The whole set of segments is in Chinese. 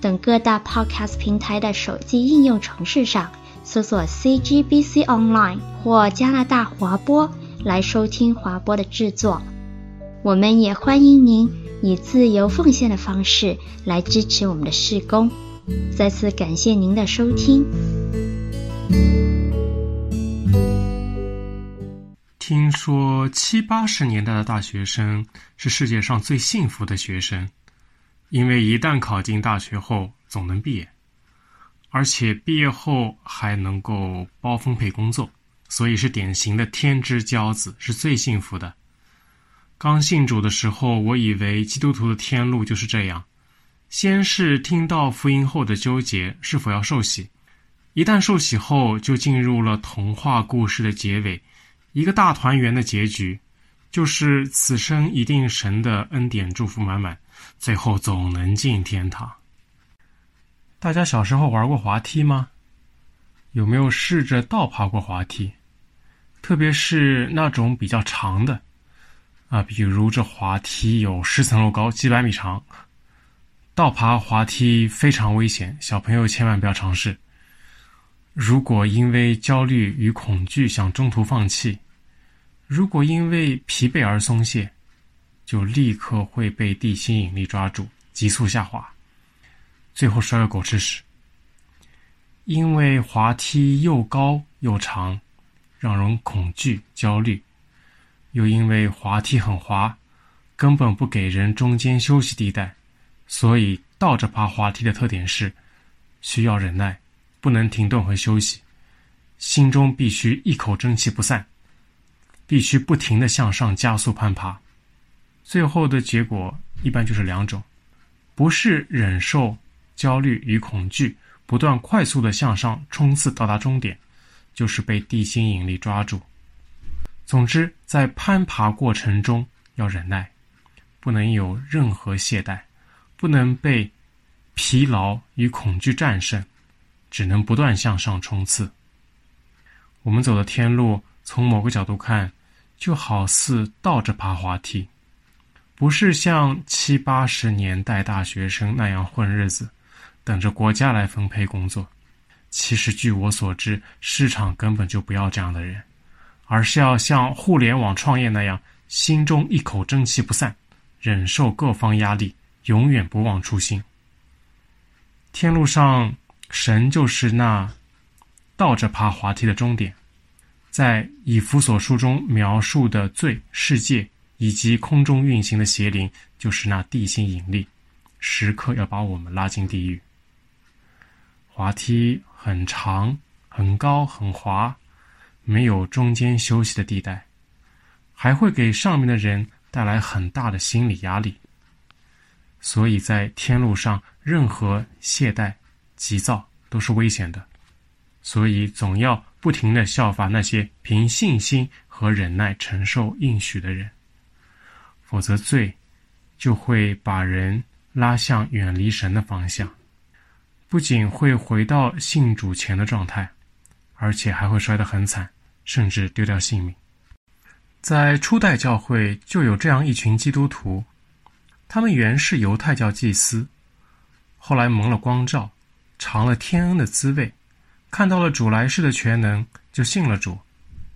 等各大 Podcast 平台的手机应用程式上搜索 CGBC Online 或加拿大华播来收听华播的制作。我们也欢迎您以自由奉献的方式来支持我们的事工。再次感谢您的收听。听说七八十年代的大学生是世界上最幸福的学生，因为一旦考进大学后总能毕业，而且毕业后还能够包分配工作，所以是典型的天之骄子，是最幸福的。刚信主的时候，我以为基督徒的天路就是这样：先是听到福音后的纠结，是否要受洗；一旦受洗后，就进入了童话故事的结尾。一个大团圆的结局，就是此生一定神的恩典祝福满满，最后总能进天堂。大家小时候玩过滑梯吗？有没有试着倒爬过滑梯？特别是那种比较长的，啊，比如这滑梯有十层楼高，几百米长，倒爬滑梯非常危险，小朋友千万不要尝试。如果因为焦虑与恐惧想中途放弃，如果因为疲惫而松懈，就立刻会被地心引力抓住，急速下滑，最后摔个狗吃屎。因为滑梯又高又长，让人恐惧焦虑；又因为滑梯很滑，根本不给人中间休息地带，所以倒着爬滑梯的特点是需要忍耐，不能停顿和休息，心中必须一口真气不散。必须不停地向上加速攀爬，最后的结果一般就是两种：不是忍受焦虑与恐惧，不断快速的向上冲刺到达终点，就是被地心引力抓住。总之，在攀爬过程中要忍耐，不能有任何懈怠，不能被疲劳与恐惧战胜，只能不断向上冲刺。我们走的天路，从某个角度看，就好似倒着爬滑梯，不是像七八十年代大学生那样混日子，等着国家来分配工作。其实据我所知，市场根本就不要这样的人，而是要像互联网创业那样，心中一口真气不散，忍受各方压力，永远不忘初心。天路上，神就是那倒着爬滑梯的终点。在以弗所书中描述的罪、世界以及空中运行的邪灵，就是那地心引力，时刻要把我们拉进地狱。滑梯很长、很高、很滑，没有中间休息的地带，还会给上面的人带来很大的心理压力。所以在天路上，任何懈怠、急躁都是危险的。所以总要不停的效法那些凭信心和忍耐承受应许的人，否则罪就会把人拉向远离神的方向，不仅会回到信主前的状态，而且还会摔得很惨，甚至丢掉性命。在初代教会就有这样一群基督徒，他们原是犹太教祭司，后来蒙了光照，尝了天恩的滋味。看到了主来世的全能，就信了主，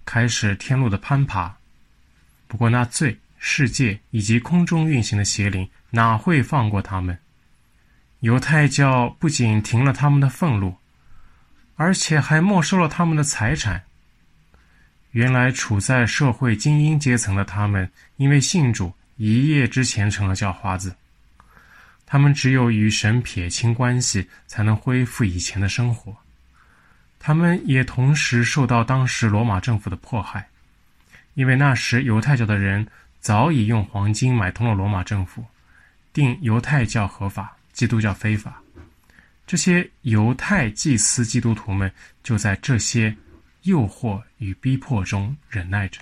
开始天路的攀爬。不过那罪、世界以及空中运行的邪灵哪会放过他们？犹太教不仅停了他们的俸禄，而且还没收了他们的财产。原来处在社会精英阶层的他们，因为信主，一夜之间成了叫花子。他们只有与神撇清关系，才能恢复以前的生活。他们也同时受到当时罗马政府的迫害，因为那时犹太教的人早已用黄金买通了罗马政府，定犹太教合法，基督教非法。这些犹太祭司基督徒们就在这些诱惑与逼迫中忍耐着。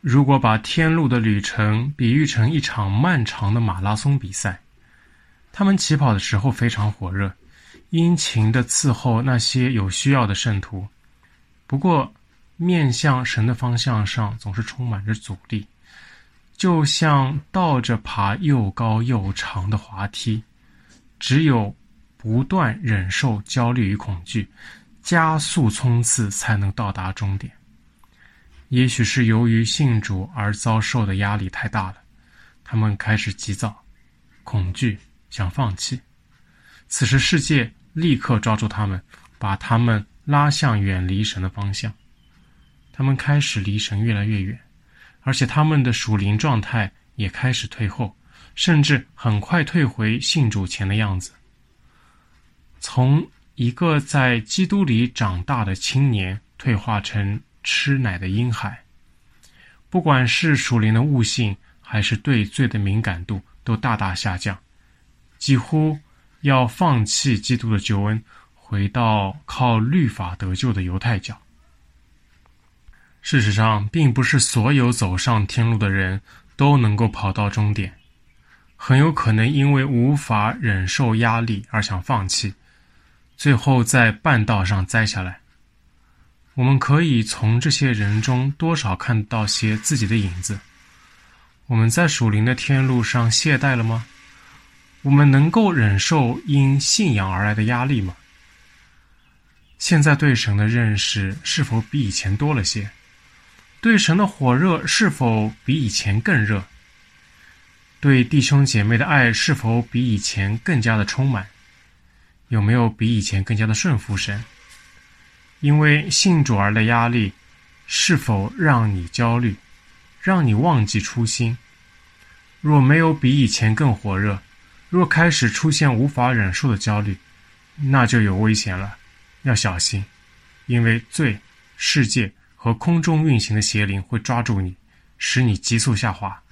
如果把天路的旅程比喻成一场漫长的马拉松比赛，他们起跑的时候非常火热，殷勤地伺候那些有需要的圣徒。不过，面向神的方向上总是充满着阻力，就像倒着爬又高又长的滑梯。只有不断忍受焦虑与恐惧，加速冲刺，才能到达终点。也许是由于信主而遭受的压力太大了，他们开始急躁、恐惧，想放弃。此时，世界立刻抓住他们，把他们拉向远离神的方向。他们开始离神越来越远，而且他们的属灵状态也开始退后，甚至很快退回信主前的样子。从一个在基督里长大的青年，退化成吃奶的婴孩，不管是属灵的悟性，还是对罪的敏感度，都大大下降，几乎要放弃基督的救恩，回到靠律法得救的犹太教。事实上，并不是所有走上天路的人都能够跑到终点，很有可能因为无法忍受压力而想放弃，最后在半道上栽下来。我们可以从这些人中多少看到些自己的影子。我们在属灵的天路上懈怠了吗？我们能够忍受因信仰而来的压力吗？现在对神的认识是否比以前多了些？对神的火热是否比以前更热？对弟兄姐妹的爱是否比以前更加的充满？有没有比以前更加的顺服神？因为信主而的压力，是否让你焦虑，让你忘记初心？若没有比以前更火热，若开始出现无法忍受的焦虑，那就有危险了，要小心，因为罪、世界和空中运行的邪灵会抓住你，使你急速下滑，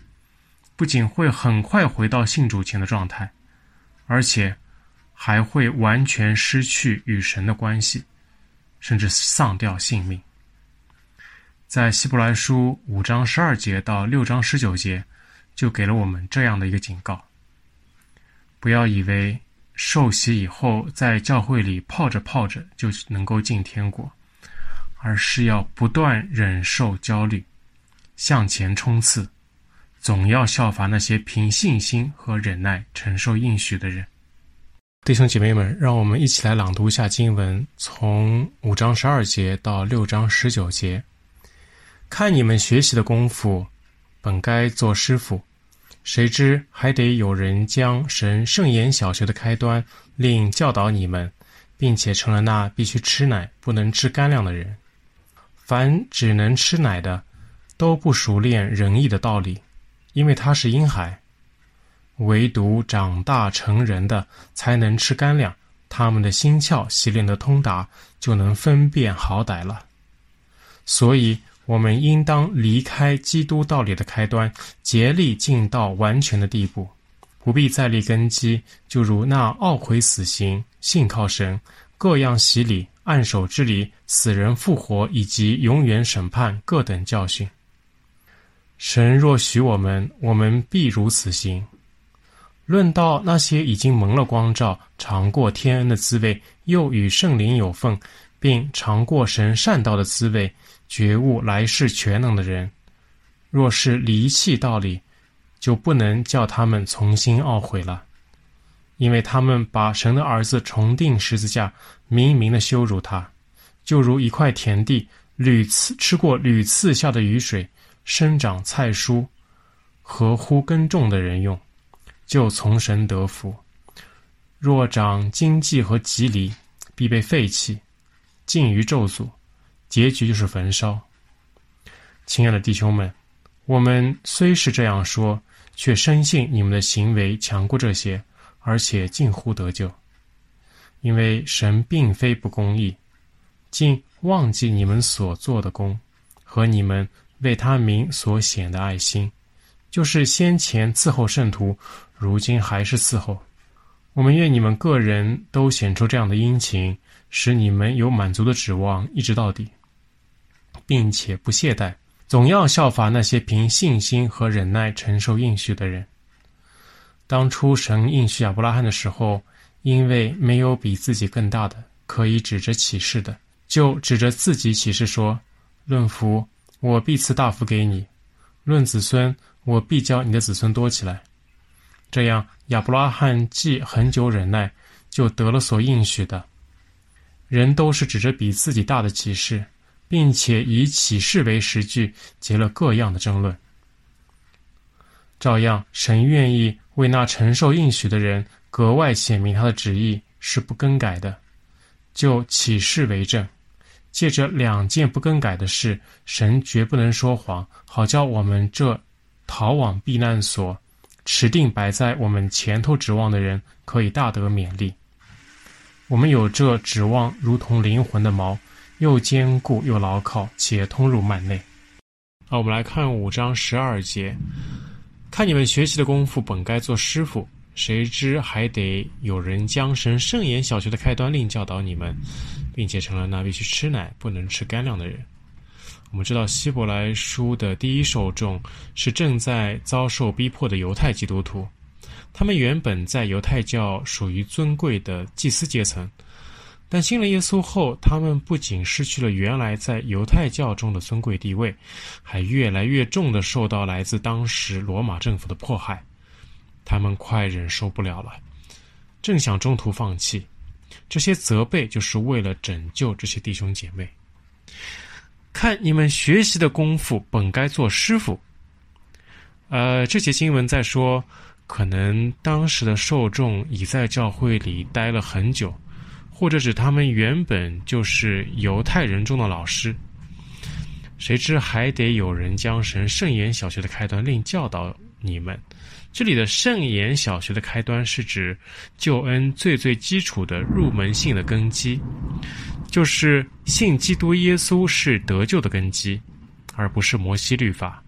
不仅会很快回到信主前的状态，而且还会完全失去与神的关系。甚至丧掉性命。在希伯来书五章十二节到六章十九节，就给了我们这样的一个警告：不要以为受洗以后在教会里泡着泡着就能够进天国，而是要不断忍受焦虑，向前冲刺，总要效法那些凭信心和忍耐承受应许的人。弟兄姐妹们，让我们一起来朗读一下经文，从五章十二节到六章十九节。看你们学习的功夫，本该做师傅，谁知还得有人将神圣言小学的开端另教导你们，并且成了那必须吃奶不能吃干粮的人。凡只能吃奶的，都不熟练仁义的道理，因为他是婴孩。唯独长大成人的才能吃干粮，他们的心窍习练得通达，就能分辨好歹了。所以，我们应当离开基督道理的开端，竭力进到完全的地步，不必再立根基。就如那懊悔死刑、信靠神、各样洗礼、按手之礼、死人复活以及永远审判各等教训。神若许我们，我们必如此行。论到那些已经蒙了光照、尝过天恩的滋味，又与圣灵有份，并尝过神善道的滋味，觉悟来世全能的人，若是离弃道理，就不能叫他们从新懊悔了，因为他们把神的儿子重钉十字架，明明的羞辱他，就如一块田地屡次吃过屡次下的雨水，生长菜蔬，合乎耕种的人用。就从神得福；若长荆棘和蒺藜，必被废弃，尽于咒诅，结局就是焚烧。亲爱的弟兄们，我们虽是这样说，却深信你们的行为强过这些，而且近乎得救。因为神并非不公义，竟忘记你们所做的工和你们为他名所显的爱心，就是先前伺候圣徒。如今还是伺候，我们愿你们个人都显出这样的殷勤，使你们有满足的指望，一直到底，并且不懈怠，总要效法那些凭信心和忍耐承受应许的人。当初神应许亚伯拉罕的时候，因为没有比自己更大的可以指着启示的，就指着自己启示说：“论福，我必赐大福给你；论子孙，我必叫你的子孙多起来。”这样，亚伯拉罕既恒久忍耐，就得了所应许的。人都是指着比自己大的启示，并且以启示为实据，结了各样的争论。照样，神愿意为那承受应许的人格外显明他的旨意是不更改的，就起誓为证。借着两件不更改的事，神绝不能说谎，好叫我们这逃往避难所。持定摆在我们前头指望的人，可以大得勉励。我们有这指望，如同灵魂的锚，又坚固又牢靠，且通入幔内。好，我们来看五章十二节。看你们学习的功夫，本该做师傅，谁知还得有人将神圣言小学的开端另教导你们，并且成了那必须吃奶，不能吃干粮的人。我们知道，希伯来书的第一受众是正在遭受逼迫的犹太基督徒。他们原本在犹太教属于尊贵的祭司阶层，但信了耶稣后，他们不仅失去了原来在犹太教中的尊贵地位，还越来越重的受到来自当时罗马政府的迫害。他们快忍受不了了，正想中途放弃。这些责备就是为了拯救这些弟兄姐妹。看你们学习的功夫，本该做师傅。呃，这节经文在说，可能当时的受众已在教会里待了很久，或者指他们原本就是犹太人中的老师。谁知还得有人将神圣言小学的开端另教导你们。这里的圣言小学的开端是指救恩最最基础的入门性的根基。就是信基督耶稣是得救的根基，而不是摩西律法。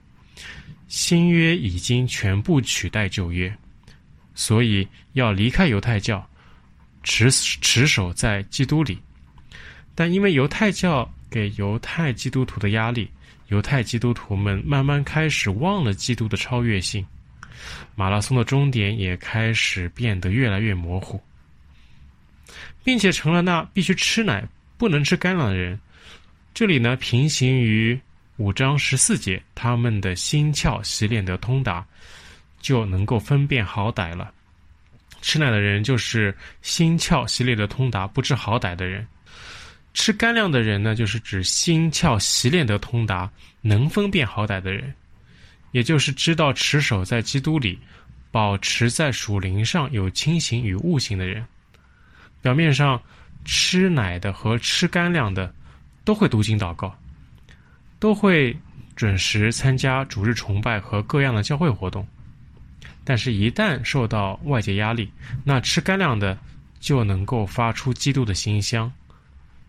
新约已经全部取代旧约，所以要离开犹太教，持持守在基督里。但因为犹太教给犹太基督徒的压力，犹太基督徒们慢慢开始忘了基督的超越性，马拉松的终点也开始变得越来越模糊，并且成了那必须吃奶。不能吃干粮的人，这里呢，平行于五章十四节，他们的心窍习练得通达，就能够分辨好歹了。吃奶的人就是心窍习练的通达、不知好歹的人；吃干粮的人呢，就是指心窍习练得通达、能分辨好歹的人，也就是知道持守在基督里、保持在属灵上有清醒与悟性的人。表面上。吃奶的和吃干粮的，都会读经祷告，都会准时参加主日崇拜和各样的教会活动。但是，一旦受到外界压力，那吃干粮的就能够发出基督的馨香，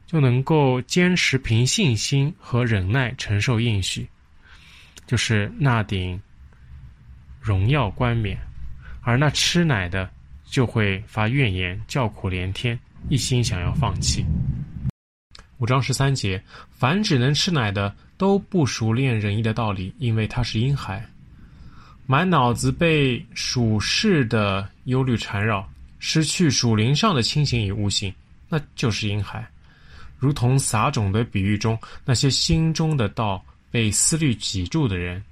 就能够坚持凭信心和忍耐承受应许，就是那顶荣耀冠冕；而那吃奶的就会发怨言，叫苦连天。一心想要放弃。五章十三节，凡只能吃奶的，都不熟练仁义的道理，因为他是婴孩，满脑子被属世的忧虑缠绕，失去属灵上的清醒与悟性，那就是婴孩。如同撒种的比喻中，那些心中的道被思虑挤住的人，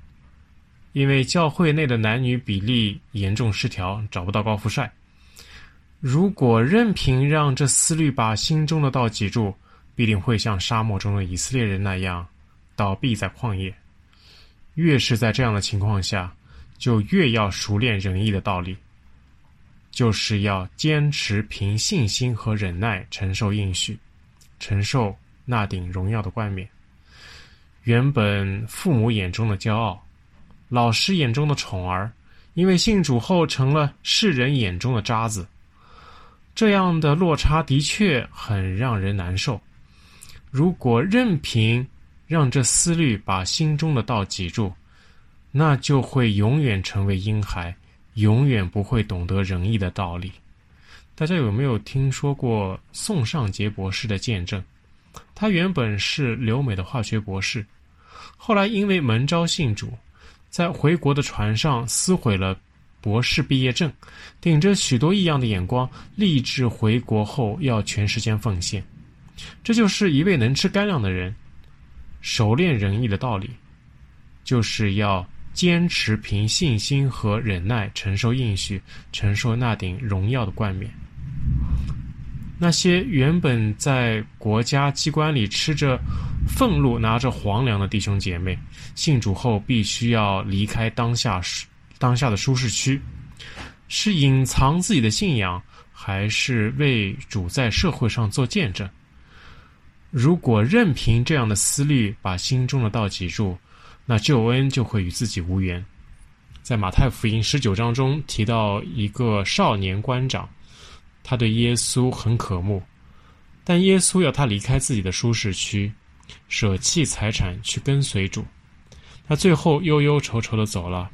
因为教会内的男女比例严重失调，找不到高富帅。如果任凭让这思虑把心中的道挤住，必定会像沙漠中的以色列人那样，倒闭在旷野。越是在这样的情况下，就越要熟练仁义的道理，就是要坚持凭信心和忍耐承受应许，承受那顶荣耀的冠冕。原本父母眼中的骄傲，老师眼中的宠儿，因为信主后成了世人眼中的渣子。这样的落差的确很让人难受。如果任凭让这思虑把心中的道挤住，那就会永远成为婴孩，永远不会懂得仁义的道理。大家有没有听说过宋尚杰博士的见证？他原本是留美的化学博士，后来因为门招信主，在回国的船上撕毁了博士毕业证，顶着许多异样的眼光，立志回国后要全时间奉献。这就是一位能吃干粮的人，熟练仁义的道理，就是要坚持凭信心和忍耐承受应许，承受那顶荣耀的冠冕。那些原本在国家机关里吃着俸禄、拿着皇粮的弟兄姐妹，信主后必须要离开当下当下的舒适区，是隐藏自己的信仰，还是为主在社会上做见证？如果任凭这样的思虑把心中的道挤住，那救恩就会与自己无缘。在马太福音十九章中提到一个少年官长。他对耶稣很渴慕，但耶稣要他离开自己的舒适区，舍弃财产去跟随主。他最后忧忧愁愁的走了。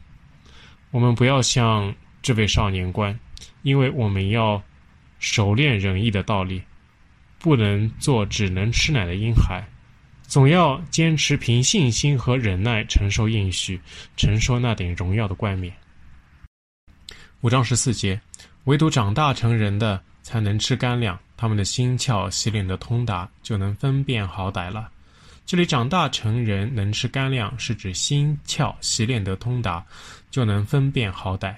我们不要像这位少年官，因为我们要熟练仁义的道理，不能做只能吃奶的婴孩，总要坚持凭信心和忍耐承受应许，承受那顶荣耀的冠冕。五章十四节。唯独长大成人的才能吃干粮，他们的心窍洗练得通达，就能分辨好歹了。这里长大成人能吃干粮，是指心窍洗练得通达，就能分辨好歹。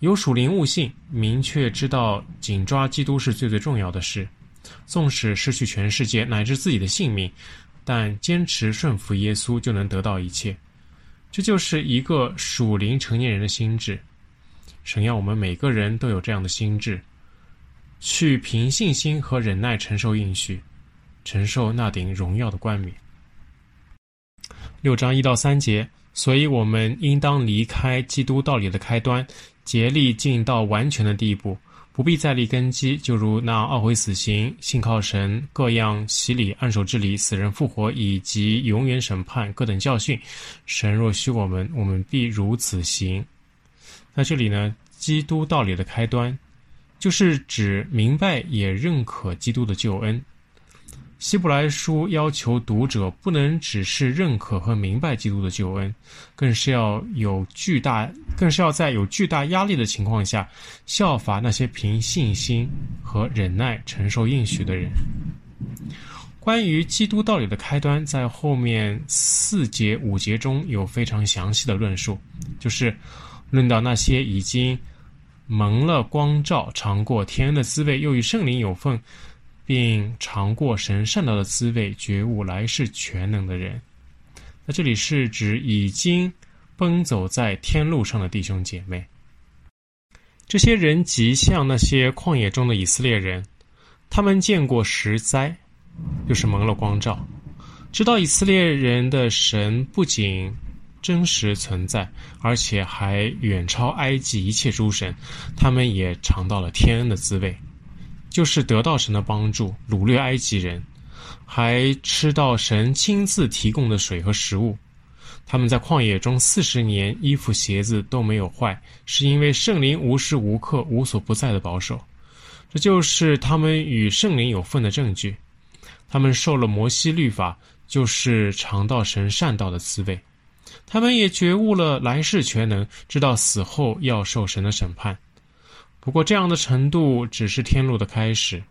有属灵悟性，明确知道紧抓基督是最最重要的事。纵使失去全世界乃至自己的性命，但坚持顺服耶稣，就能得到一切。这就是一个属灵成年人的心智。神要我们每个人都有这样的心智，去凭信心和忍耐承受应许，承受那顶荣耀的冠冕。六章一到三节，所以我们应当离开基督道理的开端，竭力进到完全的地步，不必再立根基，就如那懊悔死刑、信靠神、各样洗礼、按手之礼、死人复活以及永远审判各等教训。神若许我们，我们必如此行。那这里呢，基督道理的开端，就是指明白也认可基督的救恩。希伯来书要求读者不能只是认可和明白基督的救恩，更是要有巨大，更是要在有巨大压力的情况下，效法那些凭信心和忍耐承受应许的人。关于基督道理的开端，在后面四节五节中有非常详细的论述，就是。论到那些已经蒙了光照、尝过天恩的滋味，又与圣灵有份，并尝过神善道的滋味，觉悟来世全能的人，那这里是指已经奔走在天路上的弟兄姐妹。这些人极像那些旷野中的以色列人，他们见过十灾，就是蒙了光照，知道以色列人的神不仅真实存在，而且还远超埃及一切诸神。他们也尝到了天恩的滋味，就是得到神的帮助，掳掠埃及人，还吃到神亲自提供的水和食物。他们在旷野中四十年，衣服鞋子都没有坏，是因为圣灵无时无刻、无所不在的保守。这就是他们与圣灵有份的证据。他们受了摩西律法，就是尝到神善道的滋味。他们也觉悟了来世全能，知道死后要受神的审判。不过，这样的程度只是天路的开始。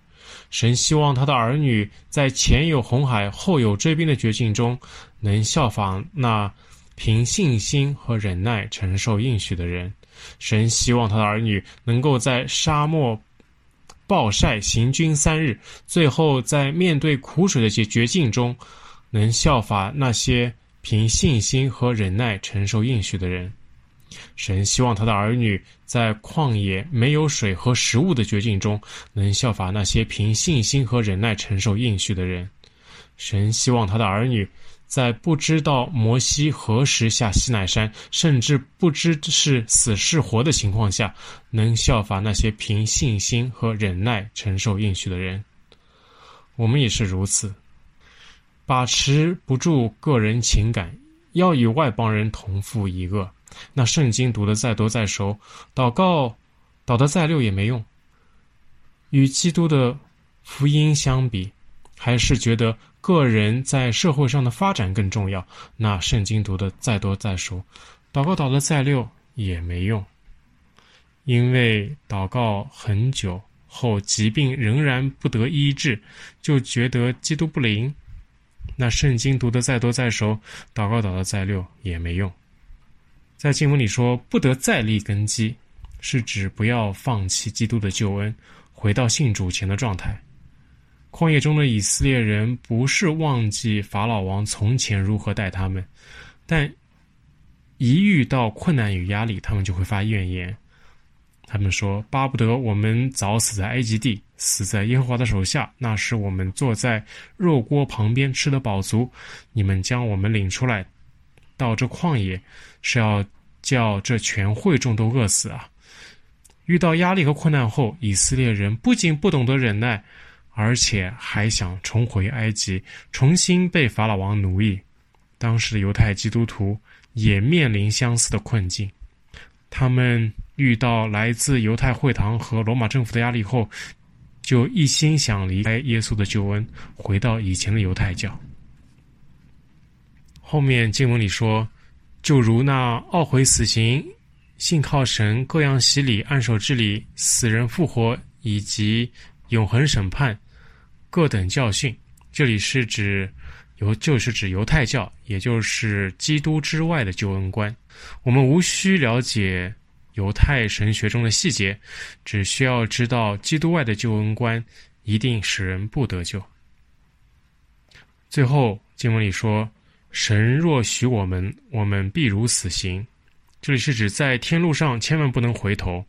神希望他的儿女在前有红海、后有追兵的绝境中，能效仿那凭信心和忍耐承受应许的人。神希望他的儿女能够在沙漠暴晒行军三日，最后在面对苦水的绝绝境中，能效法那些。凭信心和忍耐承受应许的人，神希望他的儿女在旷野没有水和食物的绝境中，能效法那些凭信心和忍耐承受应许的人。神希望他的儿女在不知道摩西何时下西奈山，甚至不知是死是活的情况下，能效法那些凭信心和忍耐承受应许的人。我们也是如此。把持不住个人情感，要与外邦人同负一轭。那圣经读的再多再熟，祷告祷得再溜也没用。与基督的福音相比，还是觉得个人在社会上的发展更重要。那圣经读的再多再熟，祷告祷得再溜也没用，因为祷告很久后，疾病仍然不得医治，就觉得基督不灵。那圣经读的再多再熟，祷告祷得再溜也没用。在经文里说“不得再立根基”，是指不要放弃基督的救恩，回到信主前的状态。旷野中的以色列人不是忘记法老王从前如何待他们，但一遇到困难与压力，他们就会发怨言。他们说：“巴不得我们早死在埃及地，死在耶和华的手下。那时我们坐在肉锅旁边，吃得饱足。你们将我们领出来，到这旷野，是要叫这全会众都饿死啊！”遇到压力和困难后，以色列人不仅不懂得忍耐，而且还想重回埃及，重新被法老王奴役。当时的犹太基督徒也面临相似的困境，他们。遇到来自犹太会堂和罗马政府的压力后，就一心想离开耶稣的救恩，回到以前的犹太教。后面经文里说，就如那懊悔死刑、信靠神、各样洗礼、按手治理、死人复活以及永恒审判各等教训，这里是指犹，就是指犹太教，也就是基督之外的救恩观。我们无需了解。犹太神学中的细节，只需要知道基督外的救恩观一定使人不得救。最后经文里说：“神若许我们，我们必如死刑。”这里是指在天路上千万不能回头。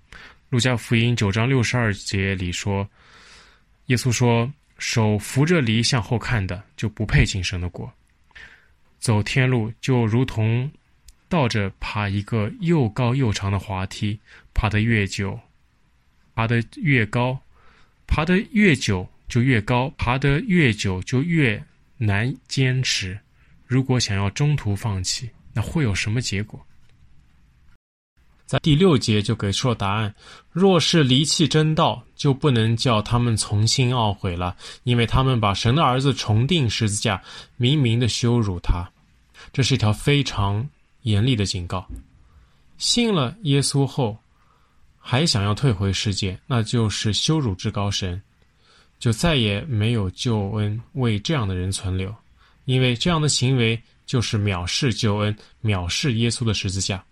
路加福音九章六十二节里说：“耶稣说，手扶着犁向后看的，就不配进神的国。走天路就如同。”倒着爬一个又高又长的滑梯，爬得越久，爬得越高，爬得越久就越高，爬得越久就越难坚持。如果想要中途放弃，那会有什么结果？在第六节就给出了答案：若是离弃真道，就不能叫他们从心懊悔了，因为他们把神的儿子重定十字架，明明的羞辱他。这是一条非常。严厉的警告：信了耶稣后，还想要退回世界，那就是羞辱至高神，就再也没有救恩为这样的人存留，因为这样的行为就是藐视救恩、藐视耶稣的十字架。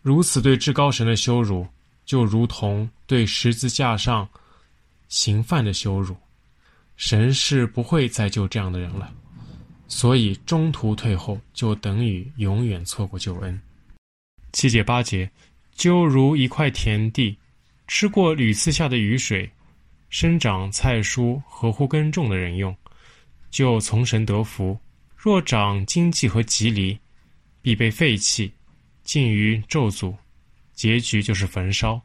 如此对至高神的羞辱，就如同对十字架上刑犯的羞辱。神是不会再救这样的人了。所以中途退后就等于永远错过救恩。七节八节，就如一块田地，吃过屡次下的雨水，生长菜蔬，合乎耕种的人用，就从神得福；若长荆棘和蒺藜，必被废弃，尽于咒诅，结局就是焚烧。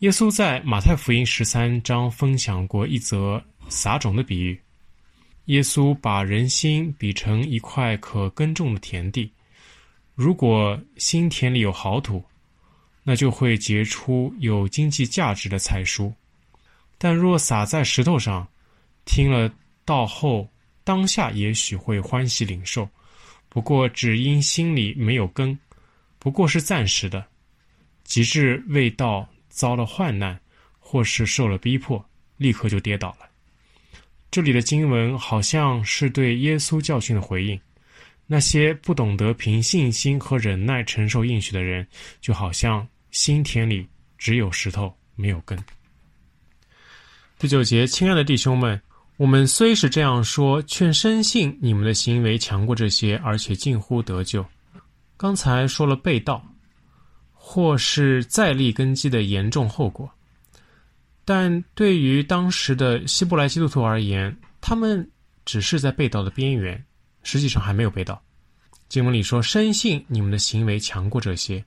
耶稣在马太福音十三章分享过一则撒种的比喻。耶稣把人心比成一块可耕种的田地，如果心田里有好土，那就会结出有经济价值的菜蔬；但若撒在石头上，听了道后，当下也许会欢喜领受，不过只因心里没有根，不过是暂时的；及至未到遭了患难，或是受了逼迫，立刻就跌倒了。这里的经文好像是对耶稣教训的回应。那些不懂得凭信心和忍耐承受应许的人，就好像心田里只有石头，没有根。第九节，亲爱的弟兄们，我们虽是这样说，却深信你们的行为强过这些，而且近乎得救。刚才说了被盗，或是再立根基的严重后果。但对于当时的希伯来基督徒而言，他们只是在被盗的边缘，实际上还没有被盗。经文里说：“深信你们的行为强过这些”，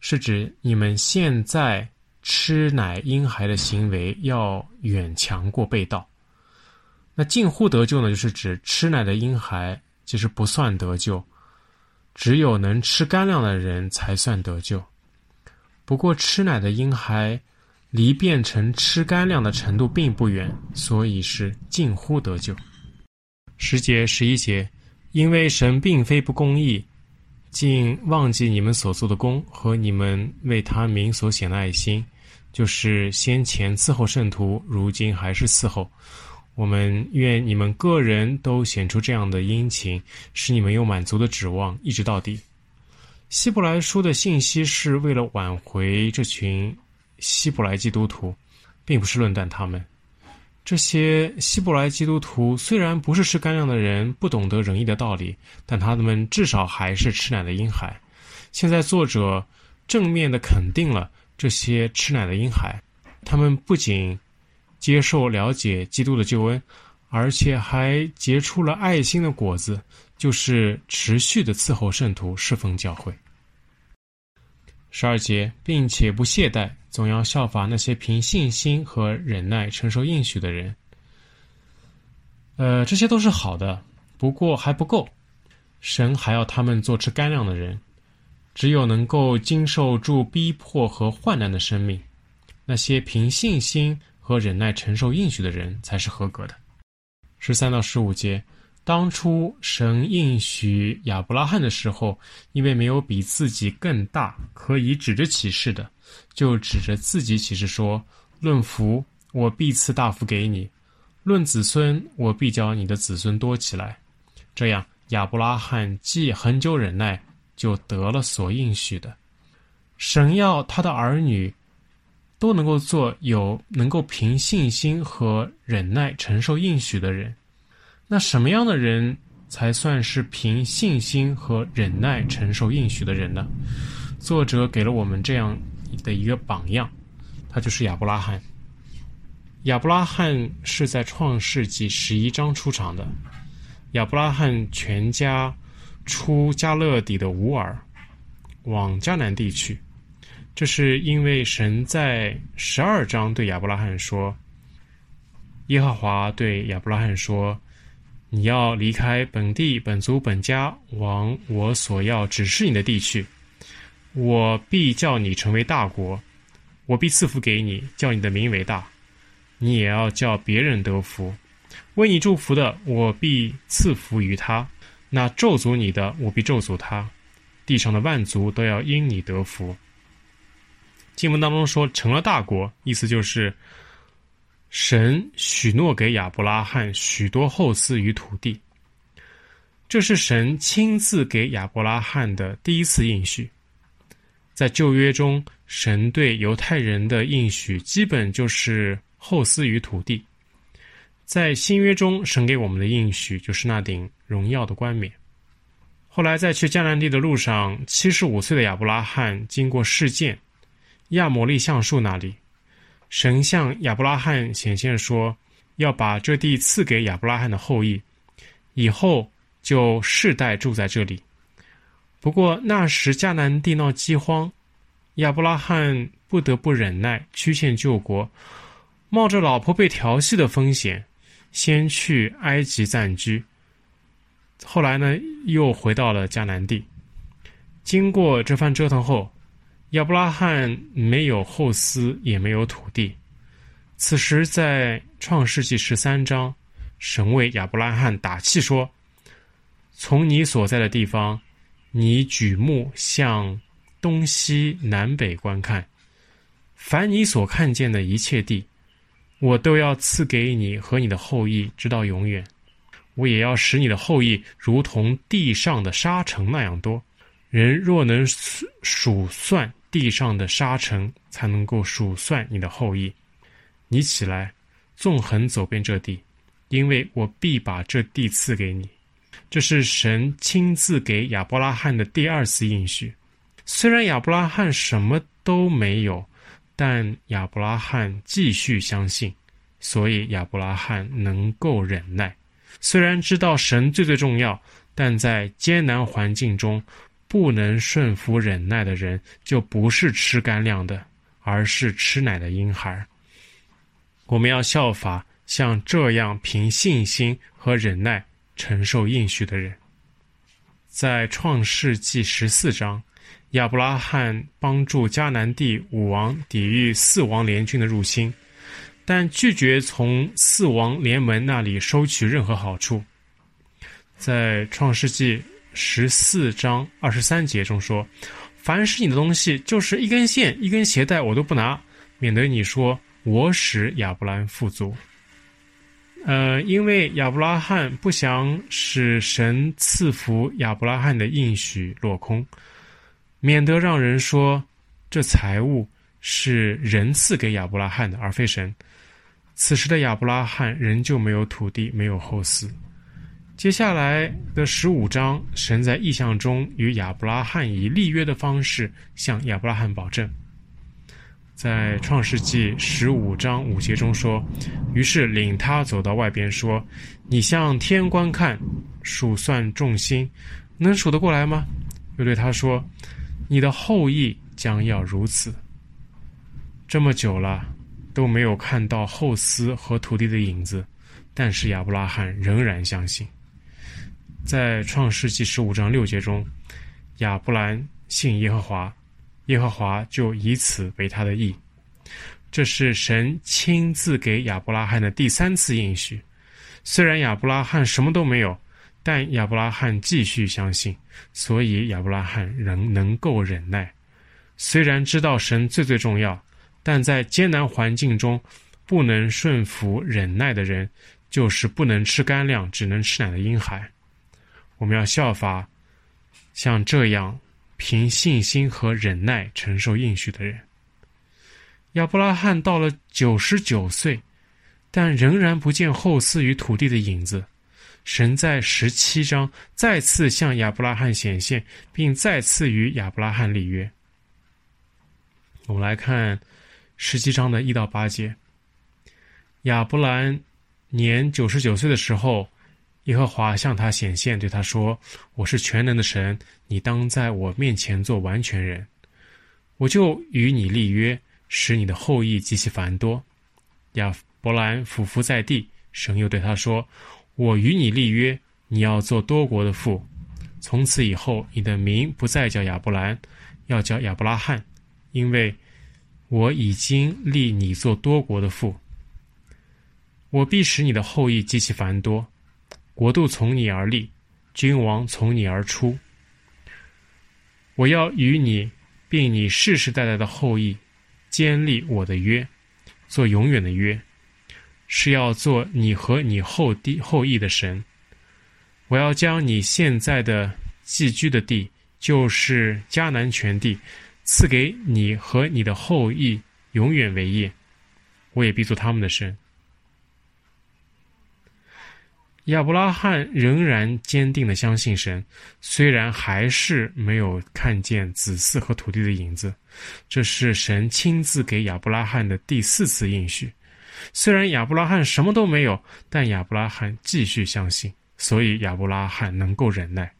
是指你们现在吃奶婴孩的行为要远强过被盗。那近乎得救呢，就是指吃奶的婴孩其实不算得救，只有能吃干粮的人才算得救。不过吃奶的婴孩。离变成吃干粮的程度并不远，所以是近乎得救。十节、十一节，因为神并非不公义，竟忘记你们所做的工和你们为他名所显的爱心，就是先前伺候圣徒，如今还是伺候。我们愿你们个人都显出这样的殷勤，使你们有满足的指望，一直到底。希伯来书的信息是为了挽回这群希伯来基督徒，并不是论断他们。这些希伯来基督徒虽然不是吃干粮的人，不懂得仁义的道理，但他们至少还是吃奶的婴孩。现在作者正面的肯定了这些吃奶的婴孩，他们不仅接受了解基督的救恩，而且还结出了爱心的果子，就是持续的伺候圣徒、侍奉教会。十二节，并且不懈怠，总要效法那些凭信心和忍耐承受应许的人。呃，这些都是好的，不过还不够，神还要他们做吃干粮的人。只有能够经受住逼迫和患难的生命，那些凭信心。和忍耐承受应许的人才是合格的。十三到十五节，当初神应许亚伯拉罕的时候，因为没有比自己更大可以指着启示的，就指着自己启示说：“论福，我必赐大福给你；论子孙，我必叫你的子孙多起来。”这样，亚伯拉罕既恒久忍耐，就得了所应许的。神要他的儿女。都能够做有能够凭信心和忍耐承受应许的人。那什么样的人才算是凭信心和忍耐承受应许的人呢？作者给了我们这样的一个榜样，他就是亚伯拉罕。亚伯拉罕是在创世纪十一章出场的。亚伯拉罕全家出加勒底的乌尔，往迦南地区。这是因为神在十二章对亚伯拉罕说：“耶和华对亚伯拉罕说，你要离开本地、本族、本家，往我所要指示你的地去。我必叫你成为大国，我必赐福给你，叫你的名为大。你也要叫别人得福。为你祝福的，我必赐福于他；那咒诅你的，我必咒诅他。地上的万族都要因你得福。”经文当中说成了大国，意思就是神许诺给亚伯拉罕许多后嗣与土地。这是神亲自给亚伯拉罕的第一次应许。在旧约中，神对犹太人的应许基本就是后嗣与土地；在新约中，神给我们的应许就是那顶荣耀的冠冕。后来在去迦南地的路上，七十五岁的亚伯拉罕经过示剑。亚摩利橡树那里，神向亚伯拉罕显现说，要把这地赐给亚伯拉罕的后裔，以后就世代住在这里。不过那时迦南地闹饥荒，亚伯拉罕不得不忍耐，曲线救国，冒着老婆被调戏的风险，先去埃及暂居。后来呢，又回到了迦南地。经过这番折腾后，亚伯拉罕没有后嗣，也没有土地。此时，在创世纪十三章，神为亚伯拉罕打气说：“从你所在的地方，你举目向东西南北观看，凡你所看见的一切地，我都要赐给你和你的后裔，直到永远。我也要使你的后裔如同地上的沙尘那样多。人若能数算。”地上的沙尘才能够数算你的后裔。你起来，纵横走遍这地，因为我必把这地赐给你。这是神亲自给亚伯拉罕的第二次应许。虽然亚伯拉罕什么都没有，但亚伯拉罕继续相信，所以亚伯拉罕能够忍耐。虽然知道神最最重要，但在艰难环境中。不能顺服忍耐的人，就不是吃干粮的，而是吃奶的婴孩。我们要效法像这样凭信心和忍耐承受应许的人。在创世纪十四章，亚伯拉罕帮助迦南地五王抵御四王联军的入侵，但拒绝从四王联盟那里收取任何好处。在创世纪十四章二十三节中说：“凡是你的东西，就是一根线、一根鞋带，我都不拿，免得你说我使亚伯兰富足。”呃，因为亚伯拉罕不想使神赐福亚伯拉罕的应许落空，免得让人说这财物是人赐给亚伯拉罕的，而非神。此时的亚伯拉罕仍旧没有土地，没有后嗣。接下来的十五章，神在异象中与亚伯拉罕以立约的方式向亚伯拉罕保证。在创世纪十五章五节中说：“于是领他走到外边，说：‘你向天观看，数算众星，能数得过来吗？’又对他说：‘你的后裔将要如此。’这么久了都没有看到后嗣和土地的影子，但是亚伯拉罕仍然相信。在创世纪十五章六节中，亚伯兰信耶和华。”耶和华就以此为他的义，这是神亲自给亚伯拉罕的第三次应许。虽然亚伯拉罕什么都没有，但亚伯拉罕继续相信，所以亚伯拉罕仍能够忍耐。虽然知道神最最重要，但在艰难环境中不能顺服忍耐的人，就是不能吃干粮，只能吃奶的婴孩。我们要效法像这样。凭信心和忍耐承受应许的人，亚伯拉罕到了九十九岁，但仍然不见后嗣与土地的影子。神在十七章再次向亚伯拉罕显现，并再次与亚伯拉罕立约。我们来看十七章的一到八节。亚伯兰年九十九岁的时候。耶和华向他显现，对他说：“我是全能的神，你当在我面前做完全人。我就与你立约，使你的后裔极其繁多。”亚伯兰俯伏在地，神又对他说：“我与你立约，你要做多国的父。从此以后，你的名不再叫亚伯兰，要叫亚伯拉罕，因为我已经立你做多国的父。我必使你的后裔极其繁多。”国度从你而立，君王从你而出。我要与你，并你世世代代的后裔，坚立我的约，做永远的约，是要做你和你后地后裔的神。我要将你现在的寄居的地，就是迦南全地，赐给你和你的后裔，永远为业。我也必做他们的神。亚伯拉罕仍然坚定地相信神，虽然还是没有看见子嗣和土地的影子。这是神亲自给亚伯拉罕的第四次应许。虽然亚伯拉罕什么都没有，但亚伯拉罕继续相信，所以亚伯拉罕能够忍耐。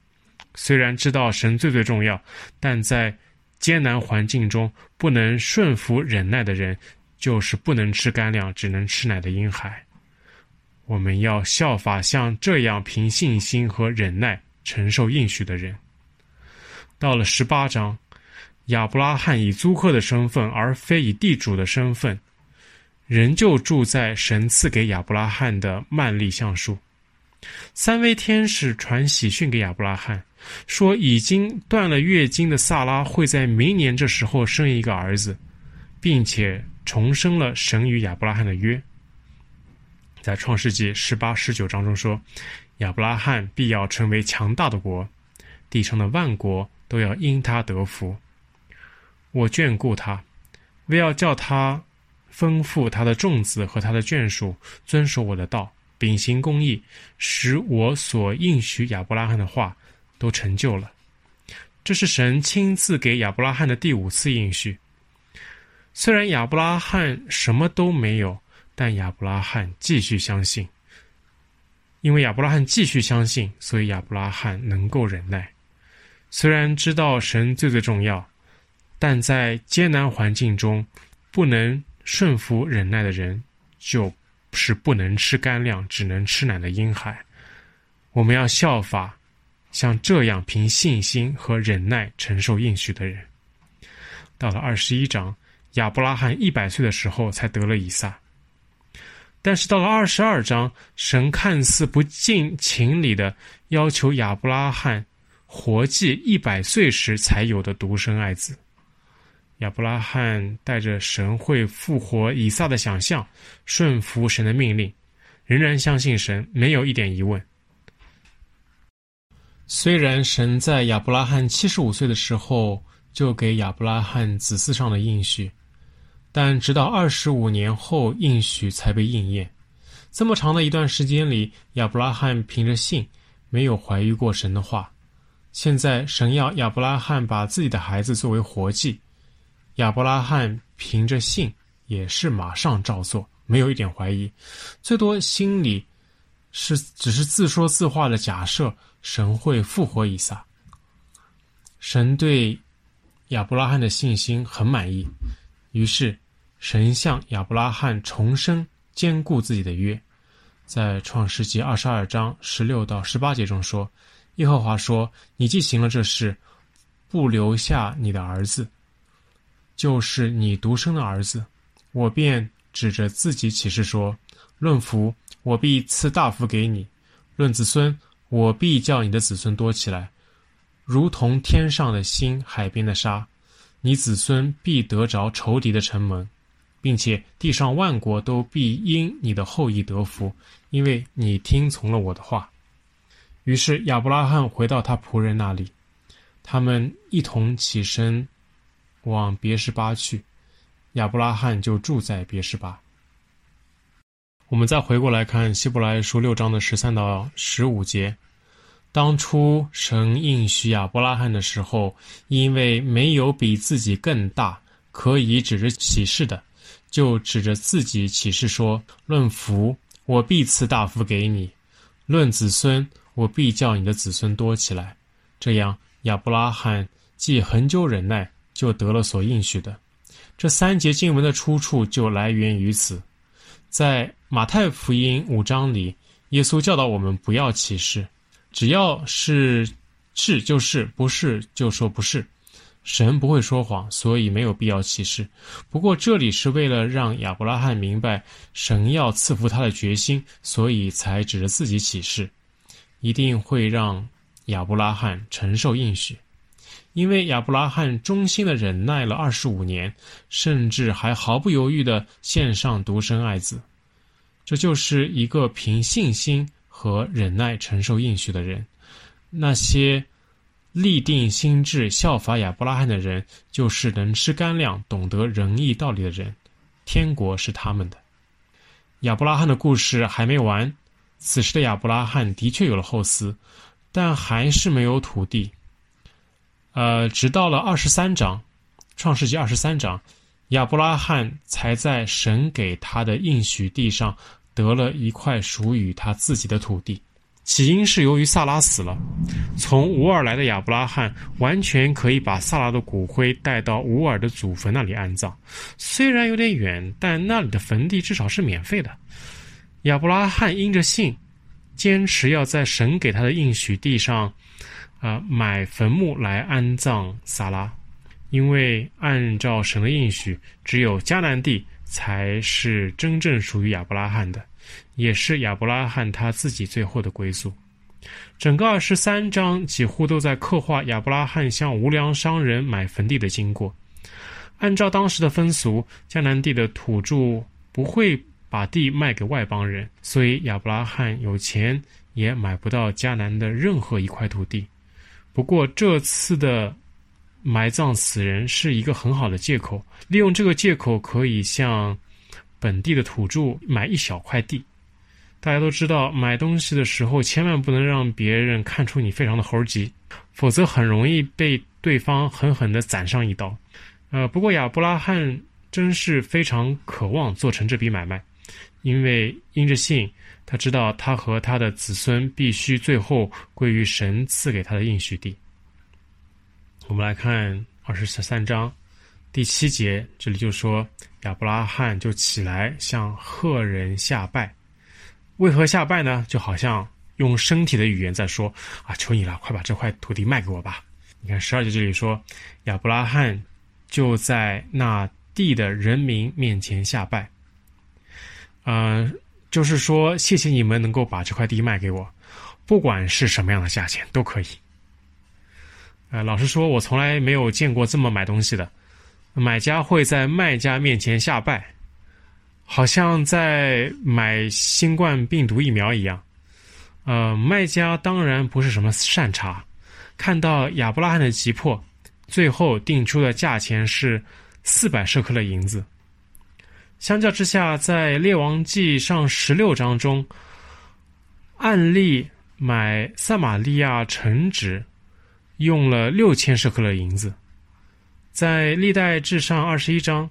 虽然知道神最最重要，但在艰难环境中不能顺服忍耐的人，就是不能吃干粮，只能吃奶的婴孩。我们要效法像这样凭信心和忍耐承受应许的人。到了十八章，亚伯拉罕以租客的身份，而非以地主的身份，仍旧住在神赐给亚伯拉罕的曼利橡树。三位天使传喜讯给亚伯拉罕，说已经断了月经的萨拉会在明年这时候生一个儿子，并且重生了神与亚伯拉罕的约。在创世纪十八、十九章中说，亚伯拉罕必要成为强大的国，地上的万国都要因他得福。我眷顾他，为要叫他吩咐他的众子和他的眷属遵守我的道，秉行公义，使我所应许亚伯拉罕的话都成就了。这是神亲自给亚伯拉罕的第五次应许。虽然亚伯拉罕什么都没有。但亚伯拉罕继续相信，因为亚伯拉罕继续相信，所以亚伯拉罕能够忍耐。虽然知道神最最重要，但在艰难环境中不能顺服忍耐的人，就是不能吃干粮，只能吃奶的婴孩。我们要效法像这样凭信心和忍耐承受应许的人。到了二十一章，亚伯拉罕一百岁的时候才得了以撒。但是到了二十二章，神看似不近情理的要求亚伯拉罕活祭一百岁时才有的独生爱子。亚伯拉罕带着神会复活以撒的想象，顺服神的命令，仍然相信神，没有一点疑问。虽然神在亚伯拉罕七十五岁的时候就给亚伯拉罕子嗣上的应许。但直到二十五年后，应许才被应验。这么长的一段时间里，亚伯拉罕凭着信，没有怀疑过神的话。现在，神要亚伯拉罕把自己的孩子作为活祭，亚伯拉罕凭着信，也是马上照做，没有一点怀疑，最多心里是只是自说自话的假设，神会复活以撒。神对亚伯拉罕的信心很满意。于是，神向亚伯拉罕重申坚固自己的约，在创世纪二十二章十六到十八节中说：“耶和华说，你既行了这事，不留下你的儿子，就是你独生的儿子，我便指着自己起誓说：论福，我必赐大福给你；论子孙，我必叫你的子孙多起来，如同天上的星，海边的沙。”你子孙必得着仇敌的城门，并且地上万国都必因你的后裔得福，因为你听从了我的话。于是亚伯拉罕回到他仆人那里，他们一同起身往别是巴去，亚伯拉罕就住在别是巴。我们再回过来看希伯来书六章的十三到十五节。当初神应许亚伯拉罕的时候，因为没有比自己更大可以指着启示的，就指着自己启示说：“论福，我必赐大福给你；论子孙，我必叫你的子孙多起来。”这样，亚伯拉罕既恒久忍耐，就得了所应许的。这三节经文的出处就来源于此。在马太福音五章里，耶稣教导我们不要歧视。只要是是就是，不是就说不是。神不会说谎，所以没有必要起誓。不过这里是为了让亚伯拉罕明白神要赐福他的决心，所以才指着自己起誓，一定会让亚伯拉罕承受应许。因为亚伯拉罕忠心的忍耐了二十五年，甚至还毫不犹豫的献上独生爱子，这就是一个凭信心。和忍耐承受应许的人，那些立定心志效法亚伯拉罕的人，就是能吃干粮、懂得仁义道理的人，天国是他们的。亚伯拉罕的故事还没完，此时的亚伯拉罕的确有了后嗣，但还是没有土地。呃，直到了二十三章，创世纪二十三章，亚伯拉罕才在神给他的应许地上。得了一块属于他自己的土地，起因是由于萨拉死了。从乌尔来的亚伯拉罕完全可以把萨拉的骨灰带到乌尔的祖坟那里安葬，虽然有点远，但那里的坟地至少是免费的。亚伯拉罕因着信，坚持要在神给他的应许地上，啊、呃，买坟墓来安葬萨拉，因为按照神的应许，只有迦南地。才是真正属于亚伯拉罕的，也是亚伯拉罕他自己最后的归宿。整个二十三章几乎都在刻画亚伯拉罕向无良商人买坟地的经过。按照当时的风俗，迦南地的土著不会把地卖给外邦人，所以亚伯拉罕有钱也买不到迦南的任何一块土地。不过这次的。埋葬死人是一个很好的借口，利用这个借口可以向本地的土著买一小块地。大家都知道，买东西的时候千万不能让别人看出你非常的猴急，否则很容易被对方狠狠地斩上一刀。呃，不过亚伯拉罕真是非常渴望做成这笔买卖，因为因着信，他知道他和他的子孙必须最后归于神赐给他的应许地。我们来看二十三章第七节，这里就说亚伯拉罕就起来向赫人下拜。为何下拜呢？就好像用身体的语言在说：“啊，求你了，快把这块土地卖给我吧！”你看十二节这里说，亚伯拉罕就在那地的人民面前下拜，嗯、就是说谢谢你们能够把这块地卖给我，不管是什么样的价钱都可以。呃，老实说，我从来没有见过这么买东西的，买家会在卖家面前下拜，好像在买新冠病毒疫苗一样。呃，卖家当然不是什么善茬。看到亚伯拉罕的急迫，最后定出的价钱是四百舍客勒银子。相较之下，在列王记上十六章中，案例买撒玛利亚城址用了六千舍客勒银子。在历代志上二十一章，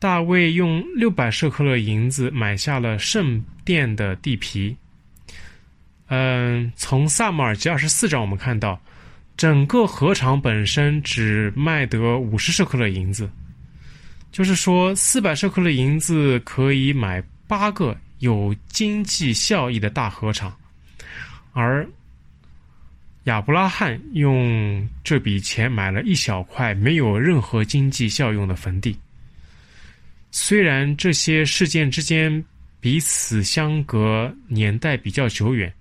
大卫用六百舍克勒银子买下了圣殿的地皮。嗯，从撒母耳记二十四章我们看到。整个河场本身只卖得五十舍克勒银子，就是说四百舍克勒银子可以买八个有经济效益的大河场，而亚伯拉罕用这笔钱买了一小块没有任何经济效用的坟地。虽然这些事件之间彼此相隔年代比较久远。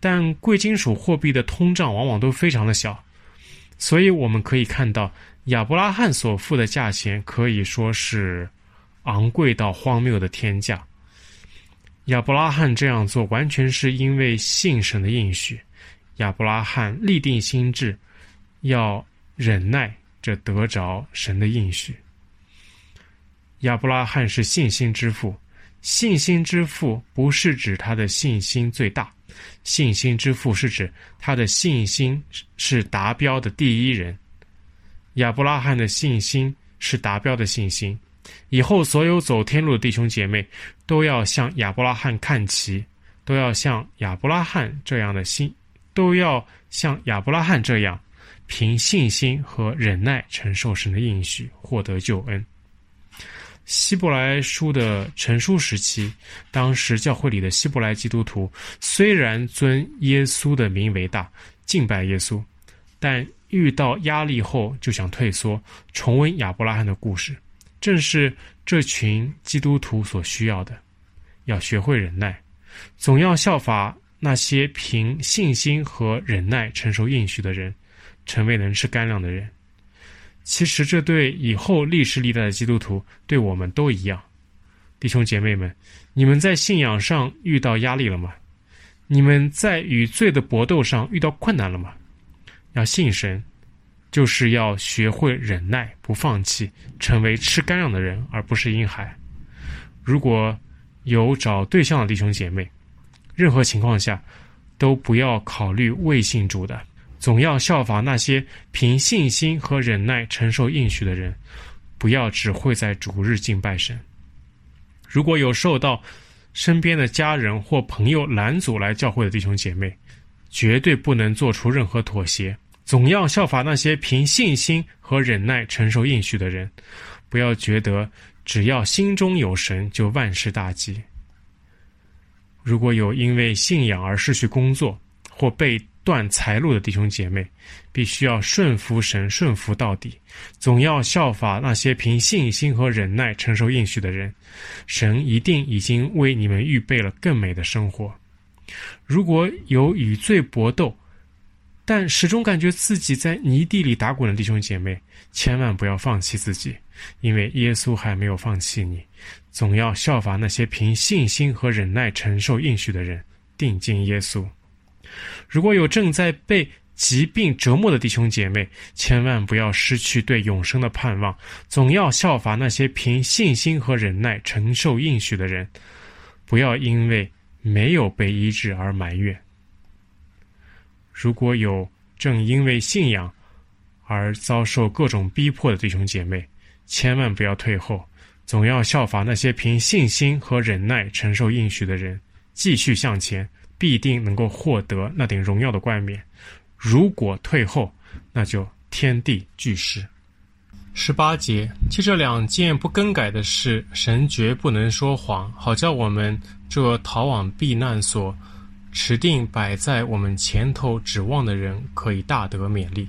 但贵金属货币的通胀往往都非常的小，所以我们可以看到亚伯拉罕所付的价钱可以说是昂贵到荒谬的天价。亚伯拉罕这样做完全是因为信神的应许。亚伯拉罕立定心志，要忍耐着得着神的应许。亚伯拉罕是信心之父，信心之父不是指他的信心最大。信心之父是指他的信心是达标的第一人，亚伯拉罕的信心是达标的信心。以后所有走天路的弟兄姐妹都要向亚伯拉罕看齐，都要像亚伯拉罕这样的心，都要像亚伯拉罕这样，凭信心和忍耐承受神的应许，获得救恩。希伯来书的成书时期，当时教会里的希伯来基督徒虽然尊耶稣的名为大，敬拜耶稣，但遇到压力后就想退缩，重温亚伯拉罕的故事，正是这群基督徒所需要的。要学会忍耐，总要效法那些凭信心和忍耐承受应许的人，成为能吃干粮的人。其实这对以后历史历代的基督徒，对我们都一样。弟兄姐妹们，你们在信仰上遇到压力了吗？你们在与罪的搏斗上遇到困难了吗？要信神，就是要学会忍耐，不放弃，成为吃干粮的人，而不是婴孩。如果有找对象的弟兄姐妹，任何情况下都不要考虑未信主的。总要效法那些凭信心和忍耐承受应许的人，不要只会在主日敬拜神。如果有受到身边的家人或朋友拦阻来教会的弟兄姐妹，绝对不能做出任何妥协。总要效法那些凭信心和忍耐承受应许的人，不要觉得只要心中有神就万事大吉。如果有因为信仰而失去工作或被断财路的弟兄姐妹，必须要顺服神，顺服到底。总要效法那些凭信心和忍耐承受应许的人，神一定已经为你们预备了更美的生活。如果有与罪搏斗，但始终感觉自己在泥地里打滚的弟兄姐妹，千万不要放弃自己，因为耶稣还没有放弃你。总要效法那些凭信心和忍耐承受应许的人，定睛耶稣。如果有正在被疾病折磨的弟兄姐妹，千万不要失去对永生的盼望，总要效法那些凭信心和忍耐承受应许的人，不要因为没有被医治而埋怨。如果有正因为信仰而遭受各种逼迫的弟兄姐妹，千万不要退后，总要效法那些凭信心和忍耐承受应许的人，继续向前。必定能够获得那顶荣耀的冠冕。如果退后，那就天地俱失。十八节，记这两件不更改的事，神绝不能说谎，好叫我们这逃往避难所持定摆在我们前头指望的人，可以大得勉励。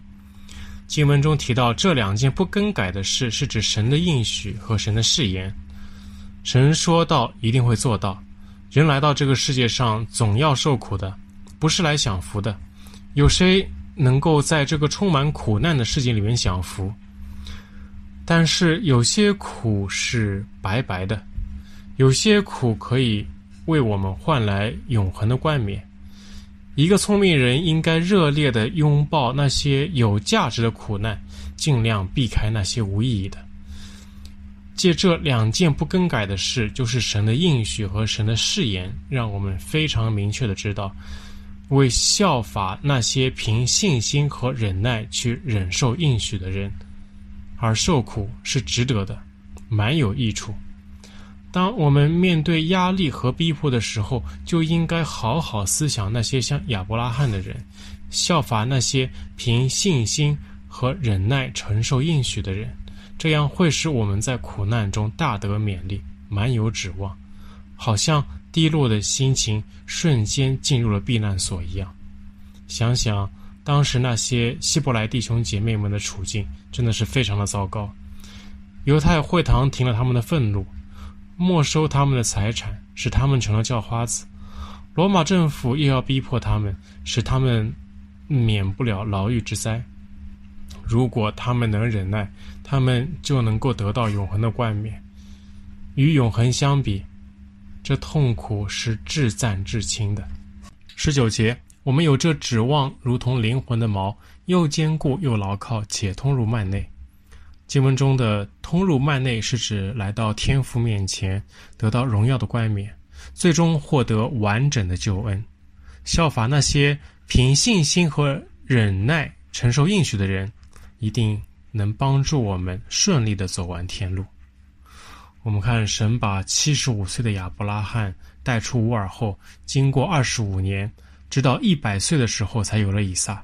经文中提到这两件不更改的事，是指神的应许和神的誓言。神说到一定会做到。人来到这个世界上，总要受苦的，不是来享福的。有谁能够在这个充满苦难的世界里面享福？但是有些苦是白白的，有些苦可以为我们换来永恒的冠冕。一个聪明人应该热烈的拥抱那些有价值的苦难，尽量避开那些无意义的。借这两件不更改的事，就是神的应许和神的誓言，让我们非常明确的知道，为效法那些凭信心和忍耐去忍受应许的人，而受苦是值得的，蛮有益处。当我们面对压力和逼迫的时候，就应该好好思想那些像亚伯拉罕的人，效法那些凭信心和忍耐承受应许的人。这样会使我们在苦难中大得勉励，满有指望，好像低落的心情瞬间进入了避难所一样。想想当时那些希伯来弟兄姐妹们的处境，真的是非常的糟糕。犹太会堂停了他们的愤怒，没收他们的财产，使他们成了叫花子。罗马政府又要逼迫他们，使他们免不了牢狱之灾。如果他们能忍耐，他们就能够得到永恒的冠冕。与永恒相比，这痛苦是至暂至轻的。十九节，我们有这指望，如同灵魂的锚，又坚固又牢靠，且通入幔内。经文中的“通入幔内”是指来到天父面前，得到荣耀的冠冕，最终获得完整的救恩。效法那些凭信心和忍耐承受应许的人。一定能帮助我们顺利的走完天路。我们看神把七十五岁的亚伯拉罕带出乌尔后，经过二十五年，直到一百岁的时候才有了以撒。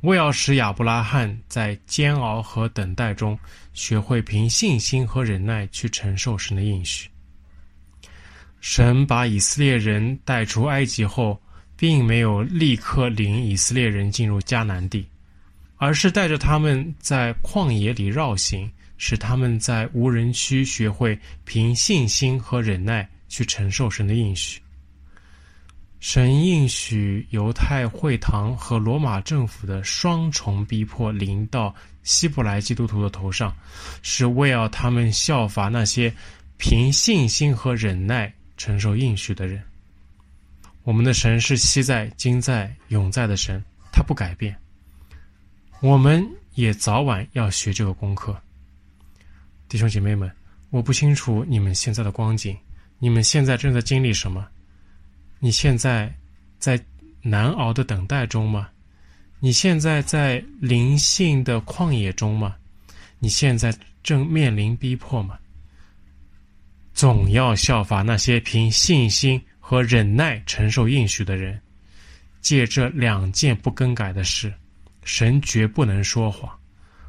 为要使亚伯拉罕在煎熬和等待中，学会凭信心和忍耐去承受神的应许。神把以色列人带出埃及后，并没有立刻领以色列人进入迦南地。而是带着他们在旷野里绕行，使他们在无人区学会凭信心和忍耐去承受神的应许。神应许犹太会堂和罗马政府的双重逼迫临到希伯来基督徒的头上，是为要他们效法那些凭信心和忍耐承受应许的人。我们的神是昔在、今在、永在的神，他不改变。我们也早晚要学这个功课，弟兄姐妹们，我不清楚你们现在的光景，你们现在正在经历什么？你现在在难熬的等待中吗？你现在在灵性的旷野中吗？你现在正面临逼迫吗？总要效法那些凭信心和忍耐承受应许的人，借这两件不更改的事。神绝不能说谎，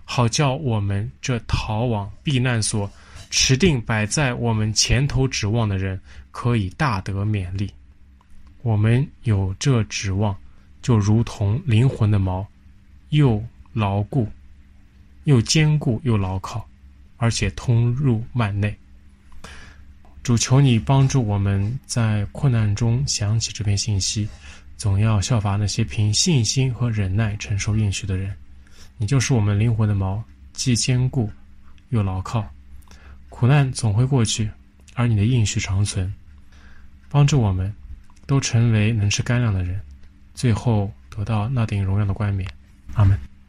好叫我们这逃往避难所、持定摆在我们前头指望的人，可以大得勉励。我们有这指望，就如同灵魂的锚，又牢固、又坚固、又牢靠，而且通入幔内。主求你帮助我们在困难中想起这篇信息。总要效法那些凭信心和忍耐承受应许的人，你就是我们灵魂的锚，既坚固又牢靠。苦难总会过去，而你的应许长存。帮助我们，都成为能吃干粮的人，最后得到那顶荣耀的冠冕。阿门。